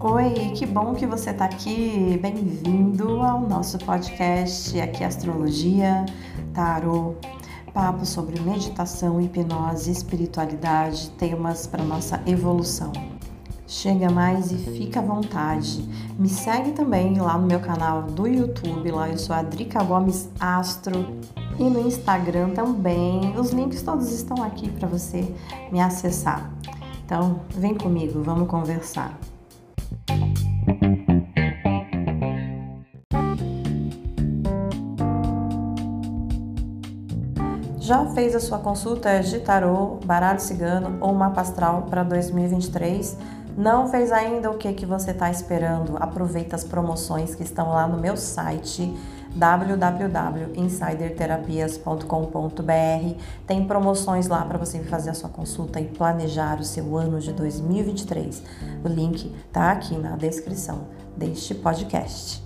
Oi, que bom que você está aqui. Bem-vindo ao nosso podcast aqui Astrologia, Tarot, papo sobre meditação, hipnose, espiritualidade, temas para nossa evolução. Chega mais e fica à vontade. Me segue também lá no meu canal do YouTube, lá eu sou a Drica Gomes Astro e no Instagram também. Os links todos estão aqui para você me acessar. Então, vem comigo, vamos conversar. Já fez a sua consulta de tarô, baralho cigano ou mapa astral para 2023? Não fez ainda o que, que você está esperando? Aproveita as promoções que estão lá no meu site www.insiderterapias.com.br. Tem promoções lá para você fazer a sua consulta e planejar o seu ano de 2023. O link está aqui na descrição deste podcast.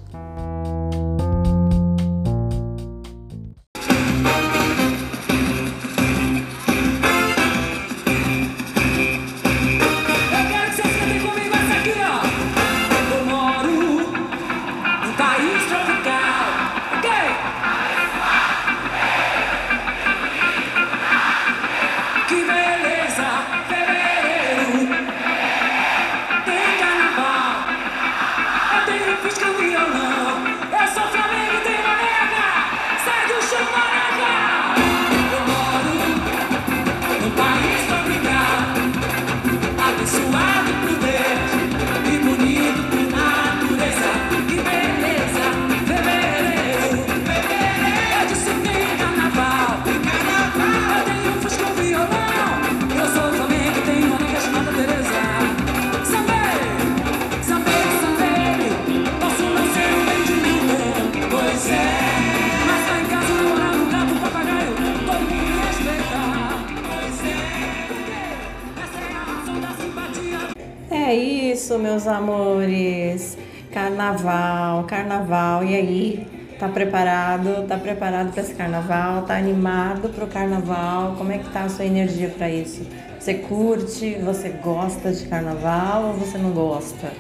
Isso, meus amores. Carnaval, carnaval. E aí? Tá preparado? Tá preparado para esse carnaval? Tá animado pro carnaval? Como é que tá a sua energia para isso? Você curte? Você gosta de carnaval ou você não gosta?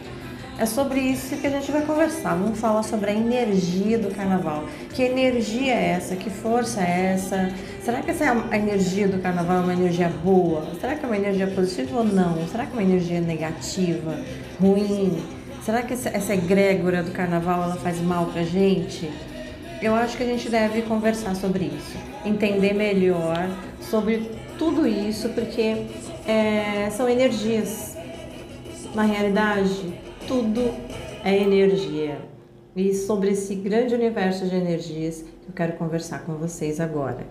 É sobre isso que a gente vai conversar. Vamos falar sobre a energia do carnaval. Que energia é essa? Que força é essa? Será que essa é a energia do carnaval é uma energia boa? Será que é uma energia positiva ou não? Será que é uma energia negativa, ruim? Será que essa egrégora do carnaval ela faz mal pra gente? Eu acho que a gente deve conversar sobre isso, entender melhor sobre tudo isso, porque é, são energias. Na realidade, tudo é energia. E sobre esse grande universo de energias eu quero conversar com vocês agora.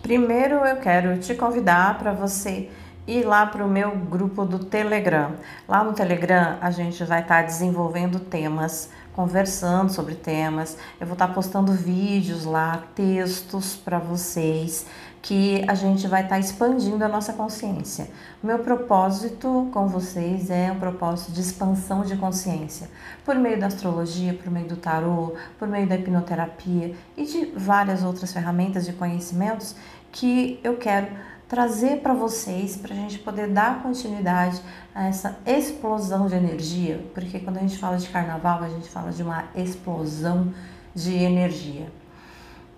Primeiro eu quero te convidar para você ir lá para o meu grupo do Telegram. Lá no Telegram a gente vai estar tá desenvolvendo temas, conversando sobre temas. Eu vou estar tá postando vídeos lá, textos para vocês que a gente vai estar tá expandindo a nossa consciência. O meu propósito com vocês é um propósito de expansão de consciência, por meio da astrologia, por meio do tarô, por meio da hipnoterapia e de várias outras ferramentas de conhecimentos que eu quero trazer para vocês, para a gente poder dar continuidade a essa explosão de energia, porque quando a gente fala de carnaval, a gente fala de uma explosão de energia.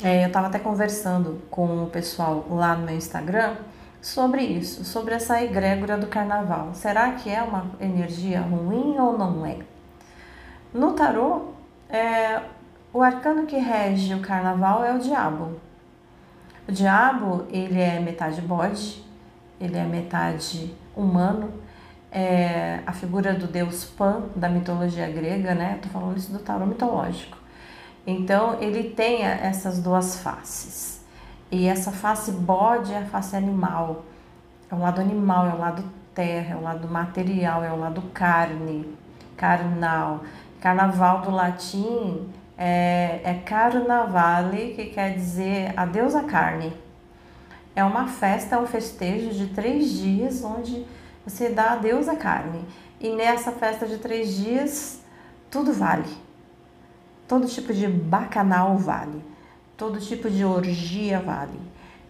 É, eu estava até conversando com o pessoal lá no meu Instagram sobre isso, sobre essa egrégora do carnaval. Será que é uma energia ruim ou não é? No tarô, é, o arcano que rege o carnaval é o diabo. O diabo, ele é metade bode, ele é metade humano, é a figura do deus Pan da mitologia grega, né? Tô falando isso do tarô mitológico. Então, ele tem essas duas faces. E essa face bode é a face animal. É o lado animal, é o lado terra, é o lado material, é o lado carne, carnal. Carnaval do latim é, é carnavale, que quer dizer adeus à carne. É uma festa, é um festejo de três dias onde você dá adeus à carne. E nessa festa de três dias, tudo vale Todo tipo de bacanal vale, todo tipo de orgia vale.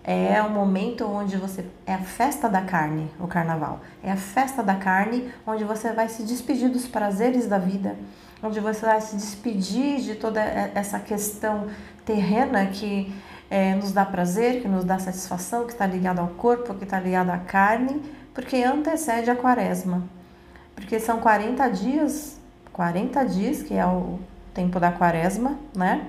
É o momento onde você. É a festa da carne, o carnaval. É a festa da carne onde você vai se despedir dos prazeres da vida, onde você vai se despedir de toda essa questão terrena que é, nos dá prazer, que nos dá satisfação, que está ligado ao corpo, que está ligado à carne, porque antecede a quaresma. Porque são 40 dias, 40 dias, que é o tempo da quaresma, né?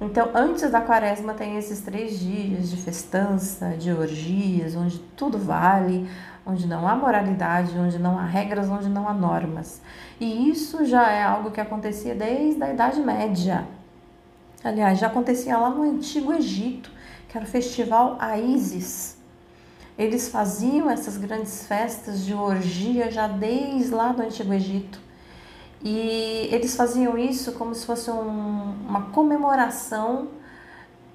Então, antes da quaresma tem esses três dias de festança, de orgias, onde tudo vale, onde não há moralidade, onde não há regras, onde não há normas. E isso já é algo que acontecia desde a Idade Média. Aliás, já acontecia lá no Antigo Egito, que era o festival a Isis. Eles faziam essas grandes festas de orgia já desde lá do Antigo Egito. E eles faziam isso como se fosse um, uma comemoração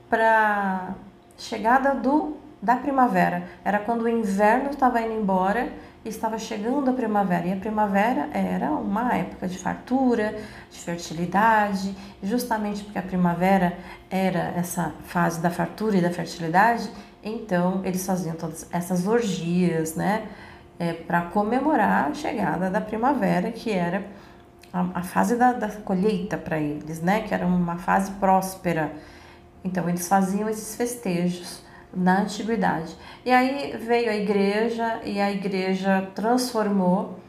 para chegada do da primavera. Era quando o inverno estava indo embora e estava chegando a primavera. E a primavera era uma época de fartura, de fertilidade, justamente porque a primavera era essa fase da fartura e da fertilidade, então eles faziam todas essas orgias, né, é, para comemorar a chegada da primavera, que era a, a fase da, da colheita para eles, né? Que era uma fase próspera. Então eles faziam esses festejos na antiguidade. E aí veio a igreja e a igreja transformou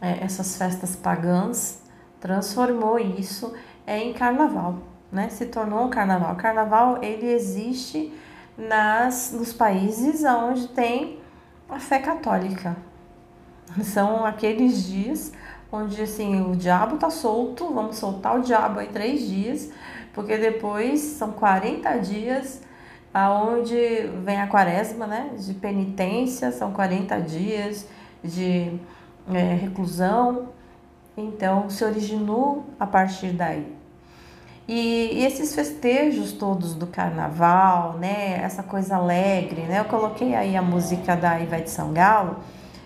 é, essas festas pagãs, transformou isso em carnaval, né? Se tornou um carnaval. O carnaval ele existe nas nos países onde tem a fé católica. São aqueles dias onde assim o diabo tá solto, vamos soltar o diabo aí três dias, porque depois são 40 dias aonde vem a quaresma, né, de penitência, são 40 dias de é, reclusão, então se originou a partir daí. E, e, esses festejos todos do carnaval, né, essa coisa alegre, né, eu coloquei aí a música da Ivete Sangalo,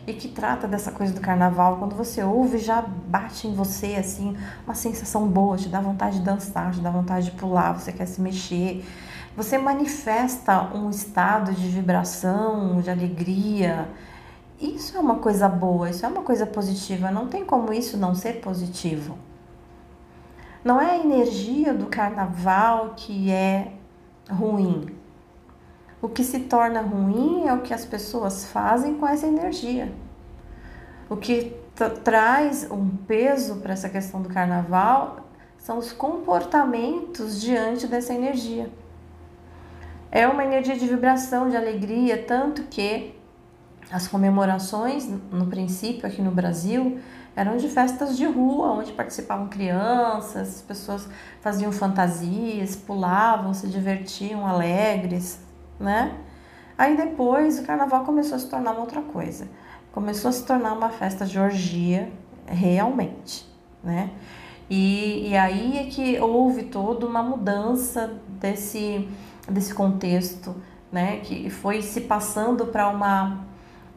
e que trata dessa coisa do carnaval. Quando você ouve, já bate em você assim uma sensação boa, te dá vontade de dançar, te dá vontade de pular, você quer se mexer. Você manifesta um estado de vibração, de alegria. Isso é uma coisa boa, isso é uma coisa positiva. Não tem como isso não ser positivo. Não é a energia do carnaval que é ruim. O que se torna ruim é o que as pessoas fazem com essa energia. O que traz um peso para essa questão do carnaval são os comportamentos diante dessa energia. É uma energia de vibração, de alegria, tanto que as comemorações, no princípio aqui no Brasil, eram de festas de rua, onde participavam crianças, as pessoas faziam fantasias, pulavam, se divertiam alegres, né? Aí depois o carnaval começou a se tornar uma outra coisa. Começou a se tornar uma festa de orgia realmente, né? E, e aí é que houve toda uma mudança desse, desse contexto, né? Que foi se passando para uma,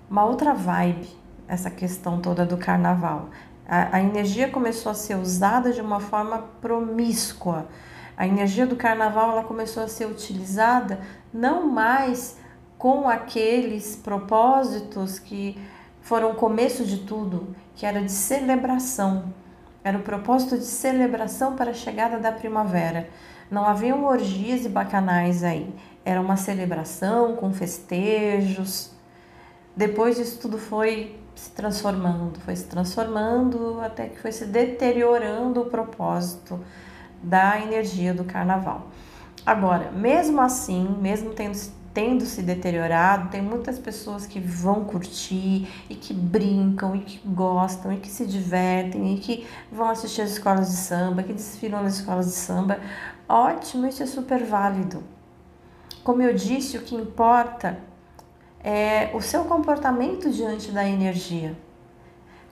uma outra vibe, essa questão toda do carnaval. A, a energia começou a ser usada de uma forma promíscua. A energia do carnaval ela começou a ser utilizada não mais com aqueles propósitos que foram o começo de tudo, que era de celebração. Era o propósito de celebração para a chegada da primavera. Não haviam orgias e bacanais aí. Era uma celebração com festejos. Depois isso tudo foi se transformando, foi se transformando até que foi se deteriorando o propósito da energia do carnaval. Agora, mesmo assim, mesmo tendo, tendo se deteriorado, tem muitas pessoas que vão curtir e que brincam e que gostam e que se divertem e que vão assistir as escolas de samba, que desfilam nas escolas de samba. Ótimo, isso é super válido. Como eu disse, o que importa é o seu comportamento diante da energia.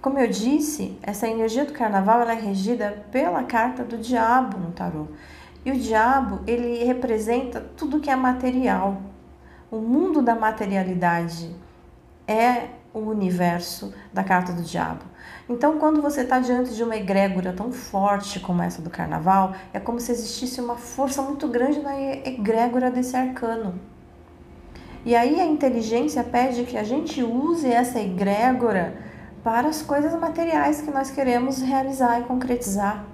Como eu disse, essa energia do carnaval ela é regida pela carta do diabo no tarô. E o diabo, ele representa tudo que é material. O mundo da materialidade é o universo da carta do diabo. Então, quando você está diante de uma egrégora tão forte como essa do carnaval, é como se existisse uma força muito grande na egrégora desse arcano. E aí a inteligência pede que a gente use essa egrégora para as coisas materiais que nós queremos realizar e concretizar.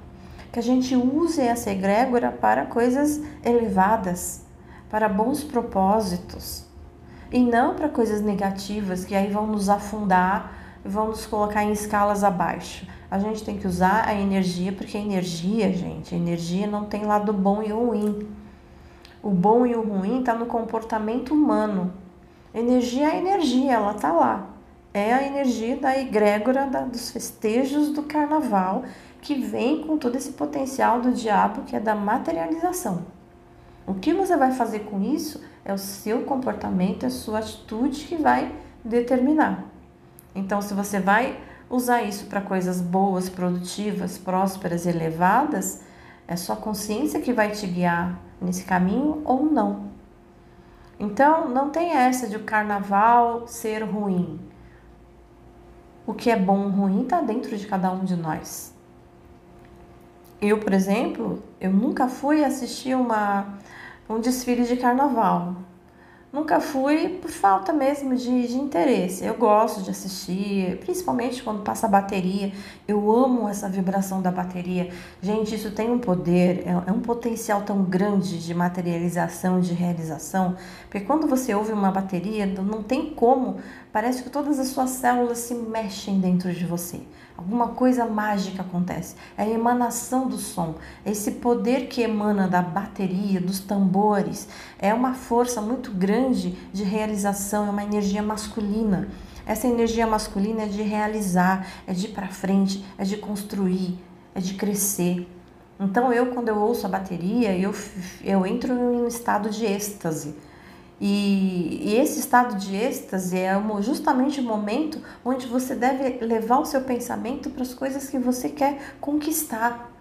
Que a gente use essa egrégora para coisas elevadas, para bons propósitos. E não para coisas negativas que aí vão nos afundar vão nos colocar em escalas abaixo. A gente tem que usar a energia, porque a energia, gente, a energia não tem lado bom e ruim. O bom e o ruim está no comportamento humano. Energia é energia, ela está lá. É a energia da egrégora da, dos festejos do carnaval que vem com todo esse potencial do diabo que é da materialização. O que você vai fazer com isso é o seu comportamento, é a sua atitude que vai determinar. Então, se você vai usar isso para coisas boas, produtivas, prósperas, elevadas, é sua consciência que vai te guiar nesse caminho ou não. Então, não tem essa de o carnaval ser ruim. O que é bom ou ruim está dentro de cada um de nós. Eu, por exemplo, eu nunca fui assistir uma, um desfile de carnaval. Nunca fui por falta mesmo de, de, interesse. Eu gosto de assistir, principalmente quando passa a bateria. Eu amo essa vibração da bateria. Gente, isso tem um poder, é, é um potencial tão grande de materialização, de realização. Porque quando você ouve uma bateria, não tem como, parece que todas as suas células se mexem dentro de você. Alguma coisa mágica acontece. É a emanação do som, esse poder que emana da bateria, dos tambores. É uma força muito grande de realização, é uma energia masculina. Essa energia masculina é de realizar, é de ir para frente, é de construir, é de crescer. Então eu, quando eu ouço a bateria, eu, eu entro em um estado de êxtase e, e, esse estado de êxtase é justamente o momento onde você deve levar o seu pensamento para as coisas que você quer conquistar,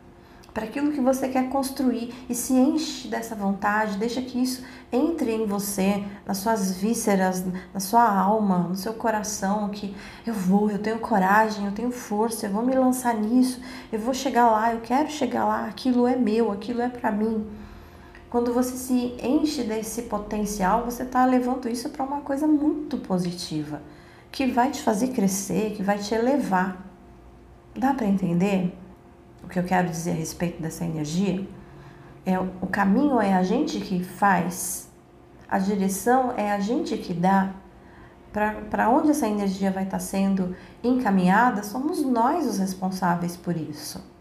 para aquilo que você quer construir e se enche dessa vontade, deixa que isso entre em você, nas suas vísceras, na sua alma, no seu coração, que eu vou, eu tenho coragem, eu tenho força, eu vou me lançar nisso, eu vou chegar lá, eu quero chegar lá, aquilo é meu, aquilo é para mim. Quando você se enche desse potencial, você está levando isso para uma coisa muito positiva, que vai te fazer crescer, que vai te elevar. Dá para entender o que eu quero dizer a respeito dessa energia? É, o caminho é a gente que faz, a direção é a gente que dá. Para onde essa energia vai estar tá sendo encaminhada, somos nós os responsáveis por isso.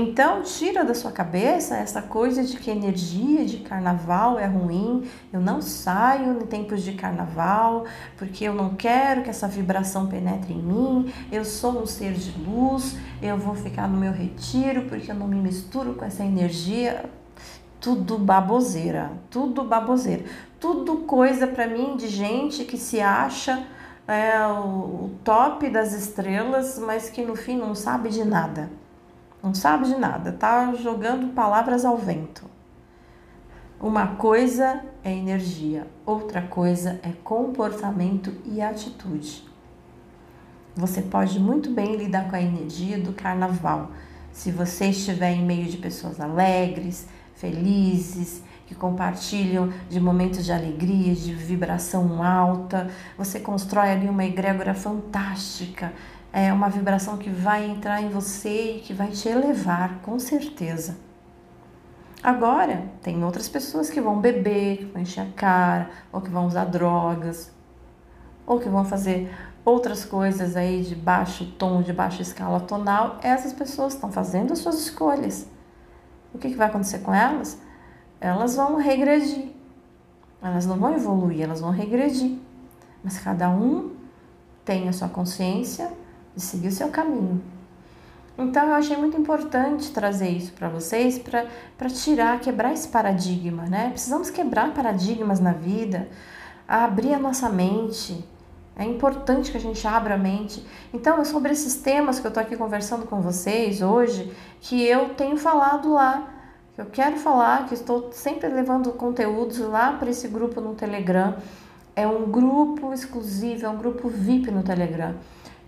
Então, tira da sua cabeça essa coisa de que energia de carnaval é ruim. Eu não saio em tempos de carnaval porque eu não quero que essa vibração penetre em mim. Eu sou um ser de luz, eu vou ficar no meu retiro porque eu não me misturo com essa energia. Tudo baboseira, tudo baboseira. Tudo coisa para mim de gente que se acha é, o top das estrelas, mas que no fim não sabe de nada. Não sabe de nada, tá jogando palavras ao vento. Uma coisa é energia, outra coisa é comportamento e atitude. Você pode muito bem lidar com a energia do carnaval se você estiver em meio de pessoas alegres, felizes, que compartilham de momentos de alegria, de vibração alta. Você constrói ali uma egrégora fantástica é uma vibração que vai entrar em você e que vai te elevar, com certeza. Agora, tem outras pessoas que vão beber, que vão encher a cara, ou que vão usar drogas, ou que vão fazer outras coisas aí de baixo tom, de baixa escala tonal. Essas pessoas estão fazendo as suas escolhas. O que, que vai acontecer com elas? Elas vão regredir. Elas não vão evoluir, elas vão regredir. Mas cada um tem a sua consciência de seguir o seu caminho. Então eu achei muito importante trazer isso para vocês para tirar, quebrar esse paradigma, né? Precisamos quebrar paradigmas na vida, abrir a nossa mente. É importante que a gente abra a mente. Então, é sobre esses temas que eu estou aqui conversando com vocês hoje, que eu tenho falado lá, que eu quero falar, que estou sempre levando conteúdos lá para esse grupo no Telegram. É um grupo exclusivo, é um grupo VIP no Telegram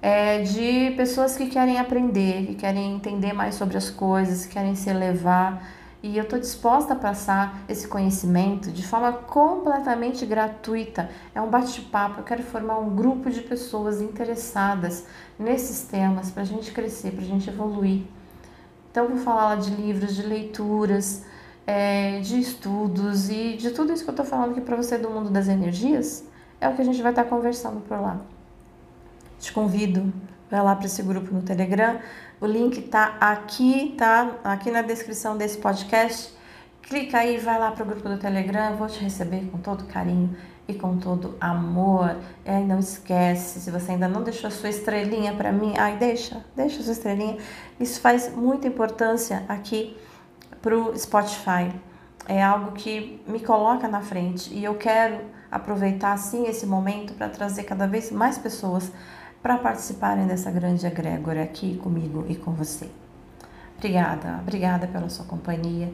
é, de pessoas que querem aprender, que querem entender mais sobre as coisas, que querem se elevar, E eu estou disposta a passar esse conhecimento de forma completamente gratuita. É um bate-papo. Eu quero formar um grupo de pessoas interessadas nesses temas para a gente crescer, para a gente evoluir. Então, vou falar de livros, de leituras, é, de estudos e de tudo isso que eu estou falando aqui para você do mundo das energias. É o que a gente vai estar tá conversando por lá. Te convido, vai lá para esse grupo no Telegram. O link tá aqui, tá? Aqui na descrição desse podcast. Clica aí, vai lá para o grupo do Telegram. Vou te receber com todo carinho e com todo amor. E aí não esquece, se você ainda não deixou sua estrelinha para mim, ai deixa, deixa sua estrelinha. Isso faz muita importância aqui pro Spotify. É algo que me coloca na frente e eu quero aproveitar sim esse momento para trazer cada vez mais pessoas para participarem dessa grande egrégora aqui comigo e com você. Obrigada, obrigada pela sua companhia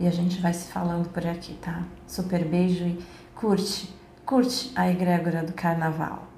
e a gente vai se falando por aqui, tá? Super beijo e curte, curte a egrégora do carnaval.